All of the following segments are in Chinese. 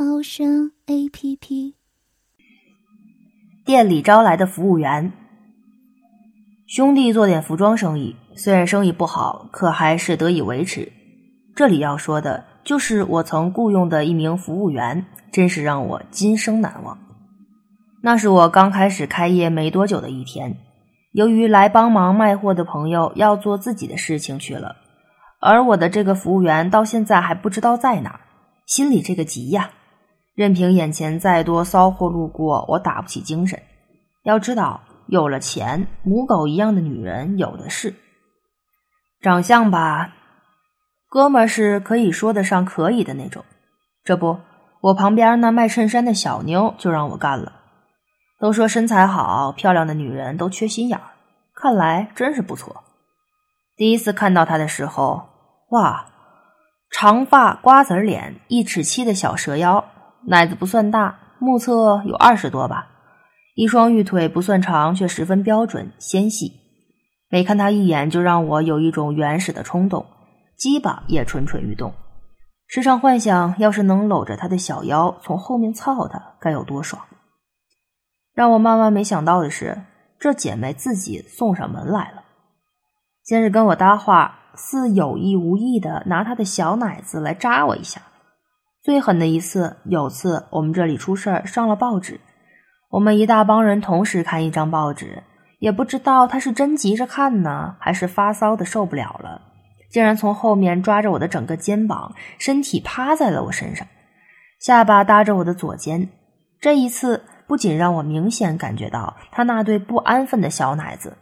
猫声 A P P。店里招来的服务员，兄弟做点服装生意，虽然生意不好，可还是得以维持。这里要说的就是我曾雇佣的一名服务员，真是让我今生难忘。那是我刚开始开业没多久的一天，由于来帮忙卖货的朋友要做自己的事情去了。而我的这个服务员到现在还不知道在哪儿，心里这个急呀！任凭眼前再多骚货路过，我打不起精神。要知道，有了钱，母狗一样的女人有的是。长相吧，哥们儿是可以说得上可以的那种。这不，我旁边那卖衬衫的小妞就让我干了。都说身材好、漂亮的女人都缺心眼儿，看来真是不错。第一次看到她的时候，哇，长发瓜子脸，一尺七的小蛇腰，奶子不算大，目测有二十多吧。一双玉腿不算长，却十分标准纤细。每看她一眼，就让我有一种原始的冲动，鸡巴也蠢蠢欲动。时常幻想，要是能搂着她的小腰，从后面操她，该有多爽。让我万万没想到的是，这姐妹自己送上门来了。先是跟我搭话，似有意无意的拿她的小奶子来扎我一下。最狠的一次，有次我们这里出事儿，上了报纸，我们一大帮人同时看一张报纸，也不知道他是真急着看呢，还是发骚的受不了了，竟然从后面抓着我的整个肩膀，身体趴在了我身上，下巴搭着我的左肩。这一次不仅让我明显感觉到他那对不安分的小奶子，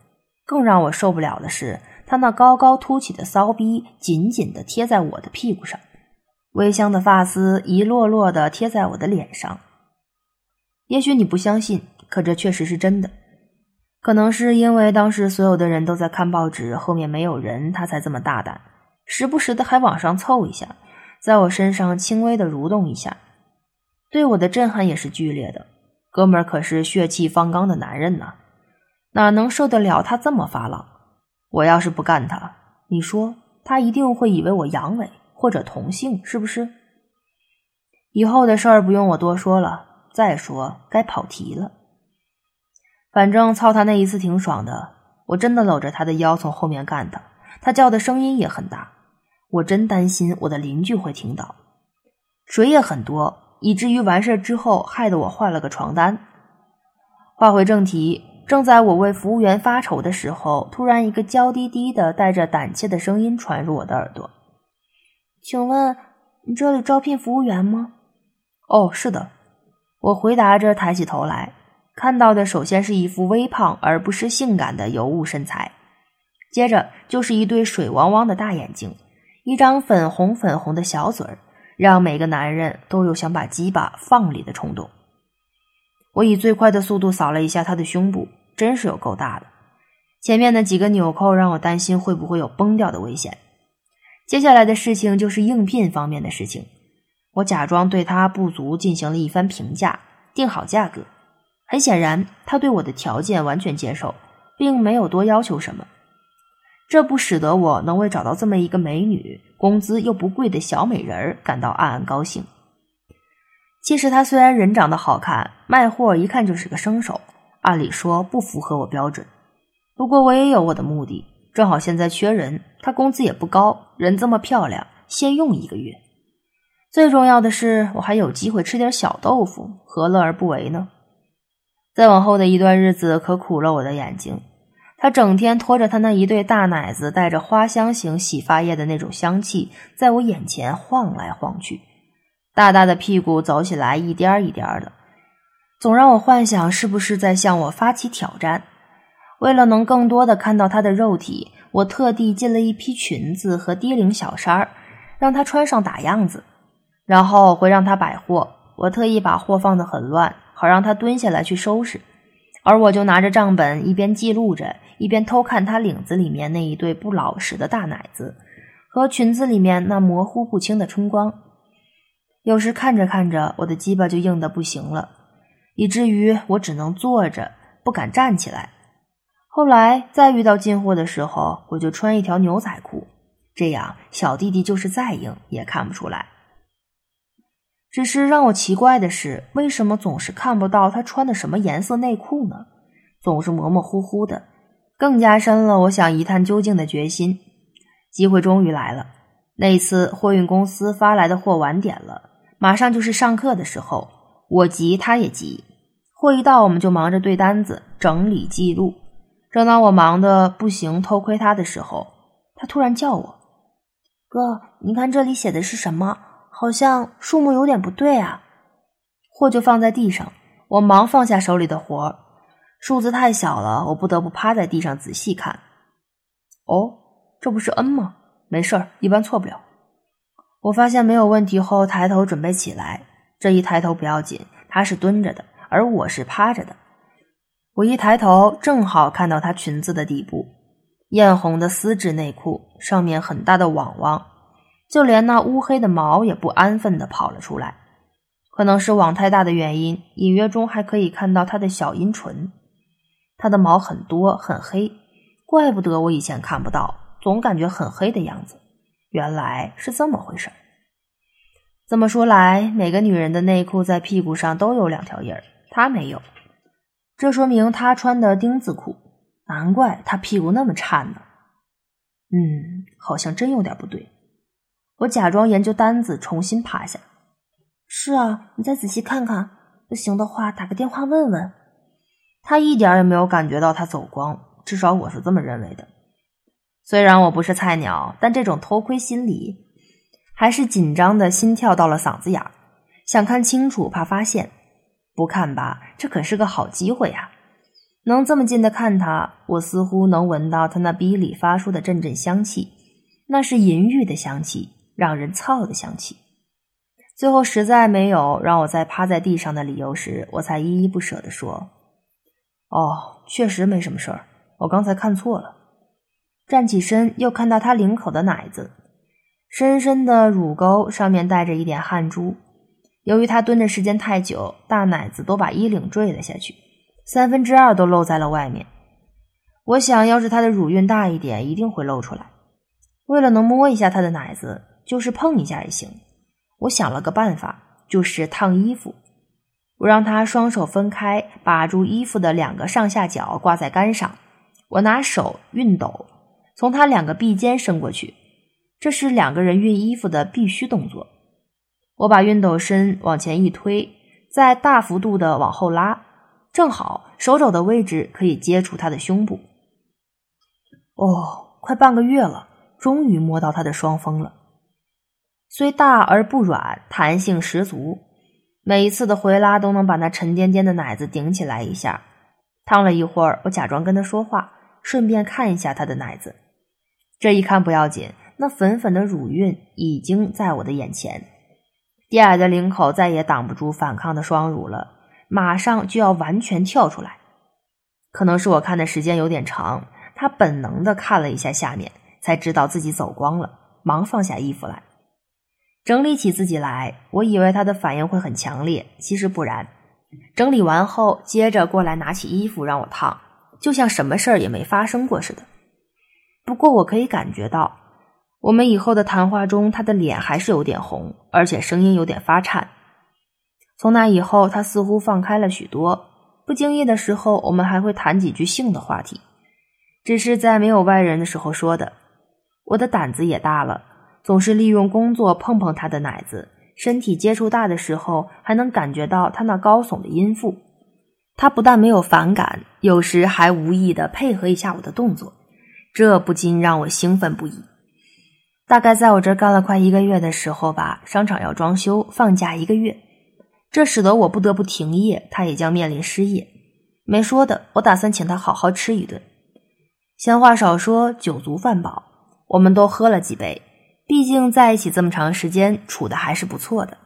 更让我受不了的是。他那高高凸起的骚逼紧紧的贴在我的屁股上，微香的发丝一落落的贴在我的脸上。也许你不相信，可这确实是真的。可能是因为当时所有的人都在看报纸，后面没有人，他才这么大胆，时不时的还往上凑一下，在我身上轻微的蠕动一下。对我的震撼也是剧烈的。哥们儿可是血气方刚的男人呐，哪能受得了他这么发浪？我要是不干他，你说他一定会以为我阳痿或者同性，是不是？以后的事儿不用我多说了。再说该跑题了。反正操他那一次挺爽的，我真的搂着他的腰从后面干的，他叫的声音也很大，我真担心我的邻居会听到。水也很多，以至于完事之后害得我换了个床单。话回正题。正在我为服务员发愁的时候，突然一个娇滴滴的、带着胆怯的声音传入我的耳朵：“请问你这里招聘服务员吗？”“哦，是的。”我回答着，抬起头来，看到的首先是一副微胖而不失性感的尤物身材，接着就是一对水汪汪的大眼睛，一张粉红粉红的小嘴儿，让每个男人都有想把鸡巴放里的冲动。我以最快的速度扫了一下他的胸部，真是有够大的。前面的几个纽扣让我担心会不会有崩掉的危险。接下来的事情就是应聘方面的事情。我假装对他不足进行了一番评价，定好价格。很显然，他对我的条件完全接受，并没有多要求什么。这不使得我能为找到这么一个美女、工资又不贵的小美人儿感到暗暗高兴。其实他虽然人长得好看，卖货一看就是个生手，按理说不符合我标准。不过我也有我的目的，正好现在缺人，他工资也不高，人这么漂亮，先用一个月。最重要的是，我还有机会吃点小豆腐，何乐而不为呢？再往后的一段日子可苦了我的眼睛，他整天拖着他那一对大奶子，带着花香型洗发液的那种香气，在我眼前晃来晃去。大大的屁股走起来一颠一颠的，总让我幻想是不是在向我发起挑战。为了能更多的看到她的肉体，我特地进了一批裙子和低领小衫儿，让她穿上打样子，然后会让她摆货，我特意把货放得很乱，好让他蹲下来去收拾，而我就拿着账本，一边记录着，一边偷看他领子里面那一对不老实的大奶子和裙子里面那模糊不清的春光。有时看着看着，我的鸡巴就硬得不行了，以至于我只能坐着，不敢站起来。后来再遇到进货的时候，我就穿一条牛仔裤，这样小弟弟就是再硬也看不出来。只是让我奇怪的是，为什么总是看不到他穿的什么颜色内裤呢？总是模模糊糊的，更加深了我想一探究竟的决心。机会终于来了，那次货运公司发来的货晚点了，马上就是上课的时候，我急他也急，货一到我们就忙着对单子、整理记录。正当我忙得不行，偷窥他的时候，他突然叫我：“哥，你看这里写的是什么？”好像数目有点不对啊！货就放在地上，我忙放下手里的活儿，数字太小了，我不得不趴在地上仔细看。哦，这不是 N 吗？没事儿，一般错不了。我发现没有问题后，抬头准备起来。这一抬头不要紧，他是蹲着的，而我是趴着的。我一抬头，正好看到她裙子的底部，艳红的丝质内裤，上面很大的网网。就连那乌黑的毛也不安分的跑了出来，可能是网太大的原因，隐约中还可以看到她的小阴唇。她的毛很多很黑，怪不得我以前看不到，总感觉很黑的样子。原来是这么回事。这么说来，每个女人的内裤在屁股上都有两条印儿，她没有，这说明他穿的丁字裤，难怪他屁股那么颤呢。嗯，好像真有点不对。我假装研究单子，重新趴下。是啊，你再仔细看看，不行的话打个电话问问。他一点也没有感觉到他走光，至少我是这么认为的。虽然我不是菜鸟，但这种偷窥心理还是紧张的心跳到了嗓子眼儿，想看清楚，怕发现。不看吧，这可是个好机会呀！能这么近的看他，我似乎能闻到他那逼里发出的阵阵香气，那是淫欲的香气。让人操的香气。最后实在没有让我再趴在地上的理由时，我才依依不舍地说：“哦，确实没什么事儿，我刚才看错了。”站起身，又看到他领口的奶子，深深的乳沟上面带着一点汗珠。由于他蹲的时间太久，大奶子都把衣领坠了下去，三分之二都露在了外面。我想要是他的乳晕大一点，一定会露出来。为了能摸一下他的奶子。就是碰一下也行。我想了个办法，就是烫衣服。我让他双手分开，把住衣服的两个上下角挂在杆上。我拿手熨斗，从他两个臂间伸过去，这是两个人熨衣服的必须动作。我把熨斗身往前一推，再大幅度的往后拉，正好手肘的位置可以接触他的胸部。哦，快半个月了，终于摸到他的双峰了。虽大而不软，弹性十足。每一次的回拉都能把那沉甸甸的奶子顶起来一下。烫了一会儿，我假装跟他说话，顺便看一下他的奶子。这一看不要紧，那粉粉的乳晕已经在我的眼前。低矮的领口再也挡不住反抗的双乳了，马上就要完全跳出来。可能是我看的时间有点长，他本能的看了一下下面，才知道自己走光了，忙放下衣服来。整理起自己来，我以为他的反应会很强烈，其实不然。整理完后，接着过来拿起衣服让我烫，就像什么事儿也没发生过似的。不过我可以感觉到，我们以后的谈话中，他的脸还是有点红，而且声音有点发颤。从那以后，他似乎放开了许多。不经意的时候，我们还会谈几句性的话题，只是在没有外人的时候说的。我的胆子也大了。总是利用工作碰碰他的奶子，身体接触大的时候，还能感觉到他那高耸的阴腹。他不但没有反感，有时还无意的配合一下我的动作，这不禁让我兴奋不已。大概在我这干了快一个月的时候吧，商场要装修，放假一个月，这使得我不得不停业，他也将面临失业。没说的，我打算请他好好吃一顿。闲话少说，酒足饭饱，我们都喝了几杯。毕竟在一起这么长时间，处的还是不错的。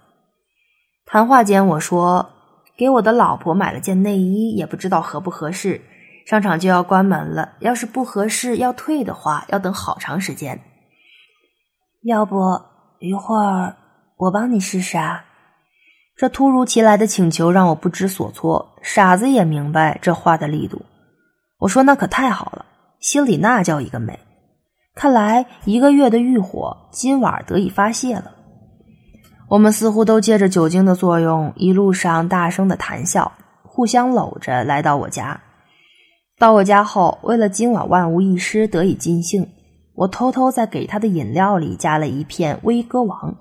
谈话间，我说：“给我的老婆买了件内衣，也不知道合不合适。商场就要关门了，要是不合适要退的话，要等好长时间。要不一会儿我帮你试试啊？”这突如其来的请求让我不知所措，傻子也明白这话的力度。我说：“那可太好了，心里那叫一个美。看来一个月的欲火今晚得以发泄了。”我们似乎都借着酒精的作用，一路上大声的谈笑，互相搂着来到我家。到我家后，为了今晚万无一失，得以尽兴，我偷偷在给他的饮料里加了一片威哥王。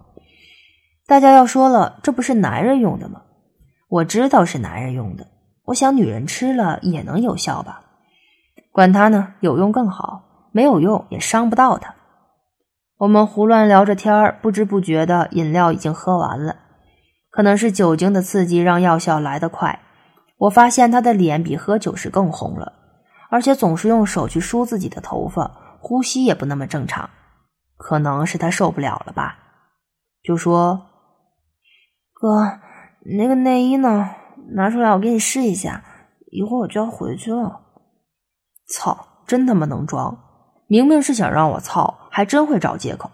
大家要说了，这不是男人用的吗？我知道是男人用的，我想女人吃了也能有效吧？管他呢，有用更好，没有用也伤不到他。我们胡乱聊着天儿，不知不觉的饮料已经喝完了。可能是酒精的刺激让药效来得快，我发现他的脸比喝酒时更红了，而且总是用手去梳自己的头发，呼吸也不那么正常。可能是他受不了了吧？就说：“哥，那个内衣呢？拿出来，我给你试一下。一会儿我就要回去了。”操，真他妈能装！明明是想让我操。还真会找借口。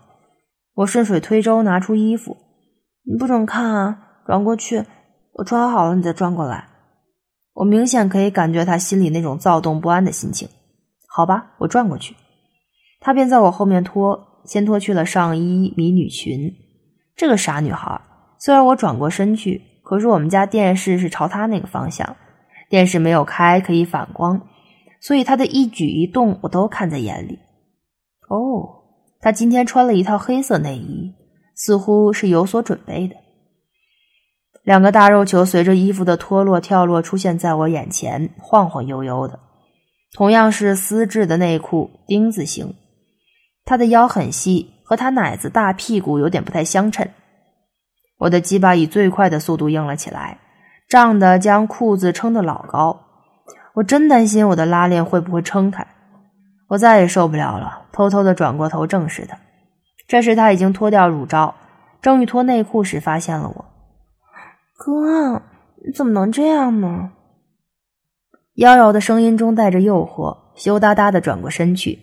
我顺水推舟拿出衣服，你不准看啊！转过去，我穿好了你再转过来。我明显可以感觉他心里那种躁动不安的心情。好吧，我转过去，他便在我后面脱，先脱去了上衣、迷你裙。这个傻女孩，虽然我转过身去，可是我们家电视是朝他那个方向，电视没有开，可以反光，所以他的一举一动我都看在眼里。哦。他今天穿了一套黑色内衣，似乎是有所准备的。两个大肉球随着衣服的脱落跳落出现在我眼前，晃晃悠悠的。同样是丝质的内裤，丁字形。他的腰很细，和他奶子大屁股有点不太相称。我的鸡巴以最快的速度硬了起来，胀得将裤子撑得老高。我真担心我的拉链会不会撑开。我再也受不了了，偷偷的转过头正视他。这时他已经脱掉乳罩，正欲脱内裤时发现了我。哥，你怎么能这样呢？妖娆的声音中带着诱惑，羞答答的转过身去，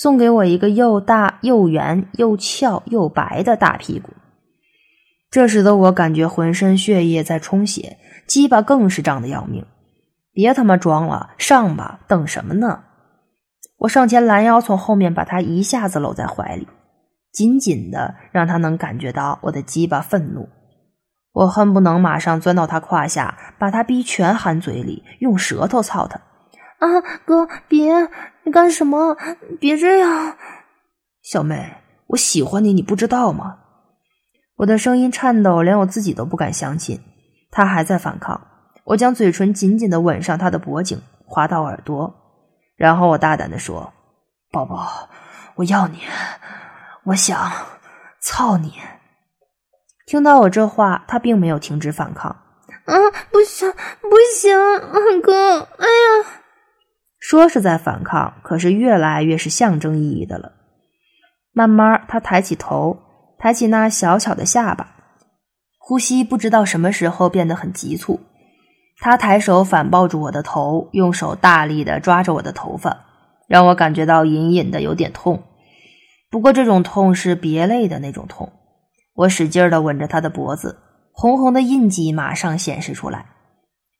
送给我一个又大又圆又翘又白的大屁股。这使得我感觉浑身血液在充血，鸡巴更是胀得要命。别他妈装了，上吧！等什么呢？我上前拦腰，从后面把他一下子搂在怀里，紧紧的，让他能感觉到我的鸡巴愤怒。我恨不能马上钻到他胯下，把他逼全含嘴里，用舌头操他。啊，哥，别！你干什么？别这样！小妹，我喜欢你，你不知道吗？我的声音颤抖，连我自己都不敢相信。他还在反抗。我将嘴唇紧紧的吻上他的脖颈，滑到耳朵。然后我大胆的说：“宝宝，我要你，我想操你。”听到我这话，他并没有停止反抗。啊，不行，不行，哥，哎呀！说是在反抗，可是越来越是象征意义的了。慢慢，他抬起头，抬起那小巧的下巴，呼吸不知道什么时候变得很急促。他抬手反抱住我的头，用手大力的抓着我的头发，让我感觉到隐隐的有点痛。不过这种痛是别类的那种痛。我使劲的吻着他的脖子，红红的印记马上显示出来。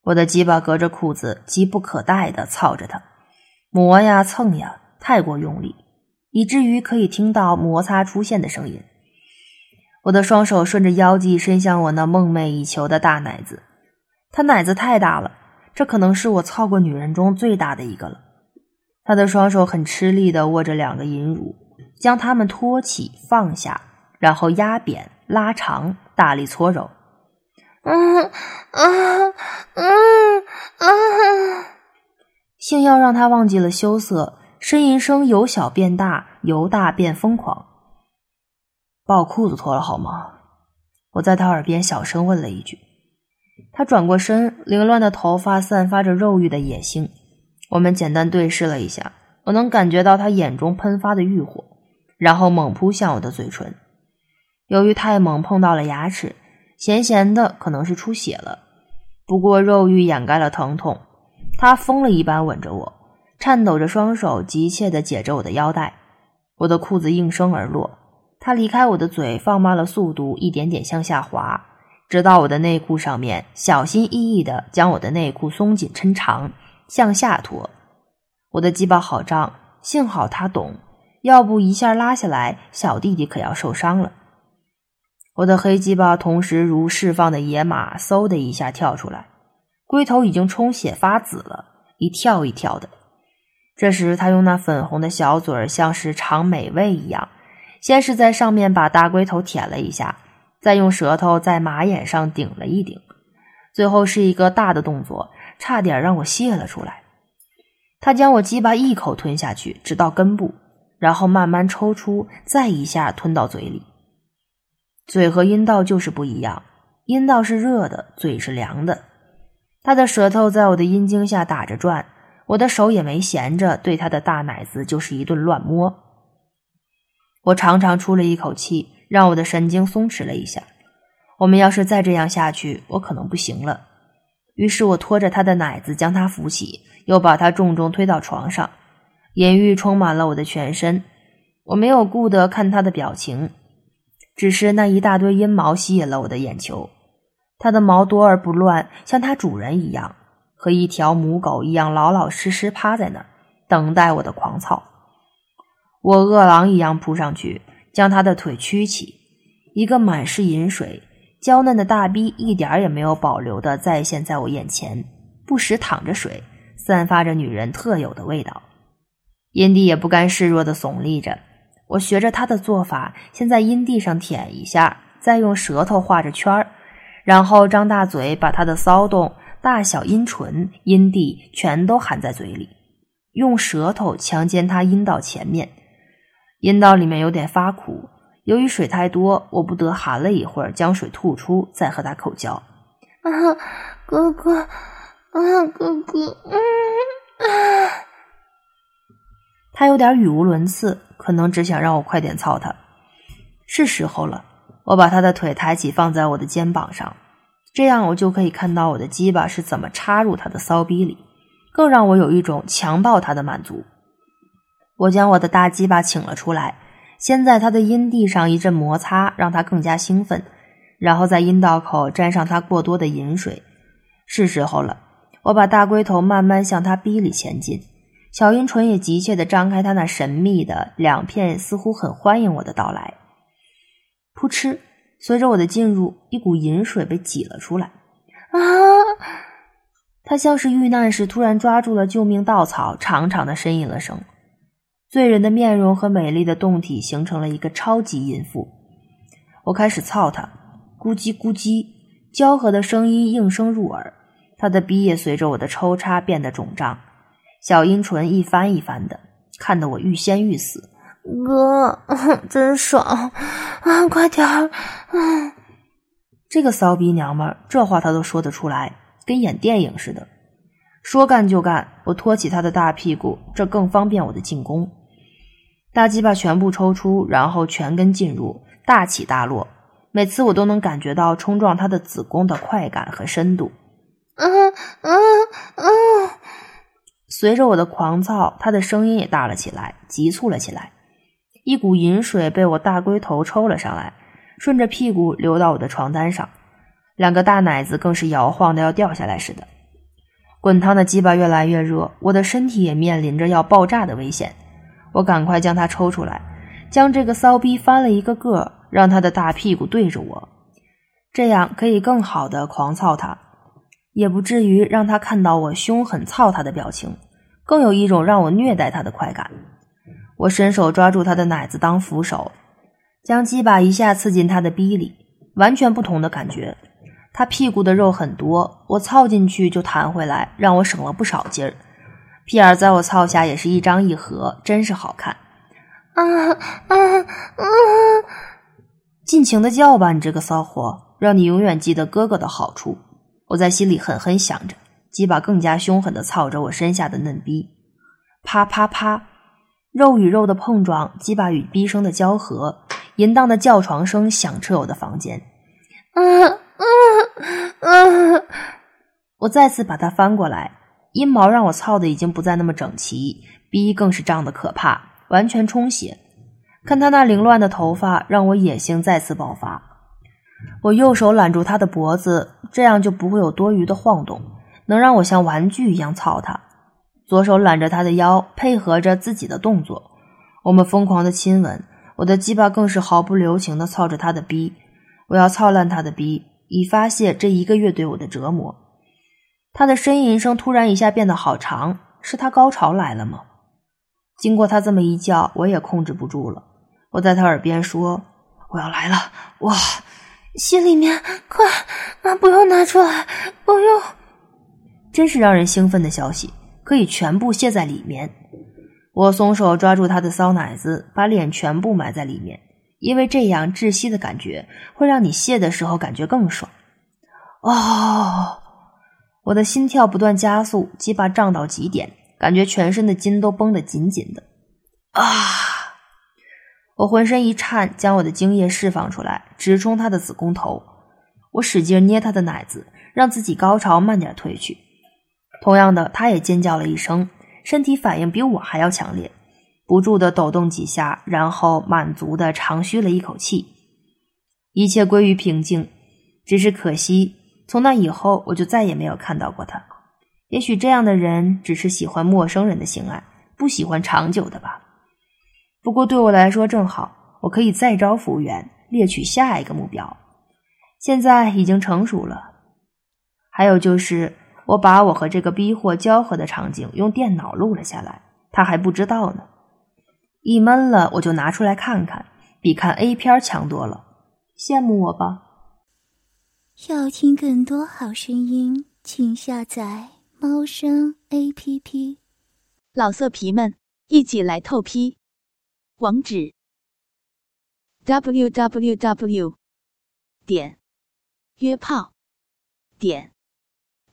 我的鸡巴隔着裤子，急不可待的操着他，磨呀蹭呀，太过用力，以至于可以听到摩擦出现的声音。我的双手顺着腰际伸向我那梦寐以求的大奶子。他奶子太大了，这可能是我操过女人中最大的一个了。他的双手很吃力的握着两个银乳，将它们托起放下，然后压扁拉长，大力搓揉。嗯啊嗯啊！性药让他忘记了羞涩，呻吟声由小变大，由大变疯狂。把我裤子脱了好吗？我在他耳边小声问了一句。他转过身，凌乱的头发散发着肉欲的野性。我们简单对视了一下，我能感觉到他眼中喷发的欲火，然后猛扑向我的嘴唇。由于太猛碰到了牙齿，咸咸的，可能是出血了。不过肉欲掩盖了疼痛，他疯了一般吻着我，颤抖着双手，急切地解着我的腰带。我的裤子应声而落，他离开我的嘴，放慢了速度，一点点向下滑，直到我的内裤上面，小心翼翼地将我的内裤松紧抻长，向下拖。我的鸡巴好胀，幸好他懂，要不一下拉下来，小弟弟可要受伤了。我的黑鸡巴同时如释放的野马，嗖的一下跳出来，龟头已经充血发紫了，一跳一跳的。这时，他用那粉红的小嘴儿，像是尝美味一样，先是在上面把大龟头舔了一下，再用舌头在马眼上顶了一顶，最后是一个大的动作，差点让我泄了出来。他将我鸡巴一口吞下去，直到根部，然后慢慢抽出，再一下吞到嘴里。嘴和阴道就是不一样，阴道是热的，嘴是凉的。他的舌头在我的阴茎下打着转，我的手也没闲着，对他的大奶子就是一顿乱摸。我长长出了一口气，让我的神经松弛了一下。我们要是再这样下去，我可能不行了。于是我拖着他的奶子将他扶起，又把他重重推到床上，淫欲充满了我的全身。我没有顾得看他的表情。只是那一大堆阴毛吸引了我的眼球，它的毛多而不乱，像它主人一样，和一条母狗一样老老实实趴在那儿，等待我的狂草。我饿狼一样扑上去，将它的腿屈起，一个满是饮水、娇嫩的大逼一点也没有保留的再现在我眼前，不时淌着水，散发着女人特有的味道。阴蒂也不甘示弱的耸立着。我学着他的做法，先在阴蒂上舔一下，再用舌头画着圈儿，然后张大嘴把他的骚动、大小阴唇、阴蒂全都含在嘴里，用舌头强奸他阴道前面。阴道里面有点发苦，由于水太多，我不得含了一会儿，将水吐出，再和他口交。啊，哥哥，啊，哥哥，嗯啊，他有点语无伦次。可能只想让我快点操他，是时候了。我把他的腿抬起，放在我的肩膀上，这样我就可以看到我的鸡巴是怎么插入他的骚逼里，更让我有一种强暴他的满足。我将我的大鸡巴请了出来，先在他的阴蒂上一阵摩擦，让他更加兴奋，然后在阴道口沾上他过多的饮水。是时候了，我把大龟头慢慢向他逼里前进。小阴唇也急切地张开，他那神秘的两片似乎很欢迎我的到来。噗嗤，随着我的进入，一股饮水被挤了出来。啊！他像是遇难时突然抓住了救命稻草，长长的呻吟了声。醉人的面容和美丽的胴体形成了一个超级淫妇。我开始操他，咕叽咕叽，交合的声音应声入耳。他的鼻也随着我的抽插变得肿胀。小阴唇一翻一翻的，看得我欲仙欲死。哥，真爽啊！快点儿！这个骚逼娘们儿，这话她都说得出来，跟演电影似的。说干就干，我托起她的大屁股，这更方便我的进攻。大鸡巴全部抽出，然后全根进入，大起大落。每次我都能感觉到冲撞她的子宫的快感和深度。嗯嗯嗯。随着我的狂躁，他的声音也大了起来，急促了起来。一股饮水被我大龟头抽了上来，顺着屁股流到我的床单上，两个大奶子更是摇晃的要掉下来似的。滚烫的鸡巴越来越热，我的身体也面临着要爆炸的危险。我赶快将它抽出来，将这个骚逼翻了一个个，让他的大屁股对着我，这样可以更好的狂操他。也不至于让他看到我凶狠操他的表情，更有一种让我虐待他的快感。我伸手抓住他的奶子当扶手，将鸡巴一下刺进他的逼里，完全不同的感觉。他屁股的肉很多，我操进去就弹回来，让我省了不少劲儿。屁眼在我操下也是一张一合，真是好看。啊啊啊！尽情的叫吧，你这个骚货，让你永远记得哥哥的好处。我在心里狠狠想着，鸡巴更加凶狠的操着我身下的嫩逼，啪啪啪，肉与肉的碰撞，鸡巴与逼声的交合，淫荡的叫床声响彻我的房间。啊嗯，我再次把它翻过来，阴毛让我操的已经不再那么整齐，逼更是胀得可怕，完全充血。看他那凌乱的头发，让我野性再次爆发。我右手揽住他的脖子，这样就不会有多余的晃动，能让我像玩具一样操他。左手揽着他的腰，配合着自己的动作，我们疯狂的亲吻。我的鸡巴更是毫不留情的操着他的逼，我要操烂他的逼，以发泄这一个月对我的折磨。他的呻吟声突然一下变得好长，是他高潮来了吗？经过他这么一叫，我也控制不住了。我在他耳边说：“我要来了，哇，心里面快啊，不用拿出来，不用。”真是让人兴奋的消息，可以全部卸在里面。我松手抓住他的骚奶子，把脸全部埋在里面，因为这样窒息的感觉会让你泄的时候感觉更爽。哦，我的心跳不断加速，鸡巴胀到极点，感觉全身的筋都绷得紧紧的。啊！我浑身一颤，将我的精液释放出来，直冲他的子宫头。我使劲捏他的奶子，让自己高潮慢点退去。同样的，他也尖叫了一声。身体反应比我还要强烈，不住的抖动几下，然后满足的长吁了一口气，一切归于平静。只是可惜，从那以后我就再也没有看到过他。也许这样的人只是喜欢陌生人的性爱，不喜欢长久的吧。不过对我来说正好，我可以再招服务员，猎取下一个目标。现在已经成熟了。还有就是。我把我和这个逼货交合的场景用电脑录了下来，他还不知道呢。一闷了，我就拿出来看看，比看 A 片强多了。羡慕我吧？要听更多好声音，请下载猫声 A P P。老色皮们，一起来透批！网址：w w w. 点约炮点。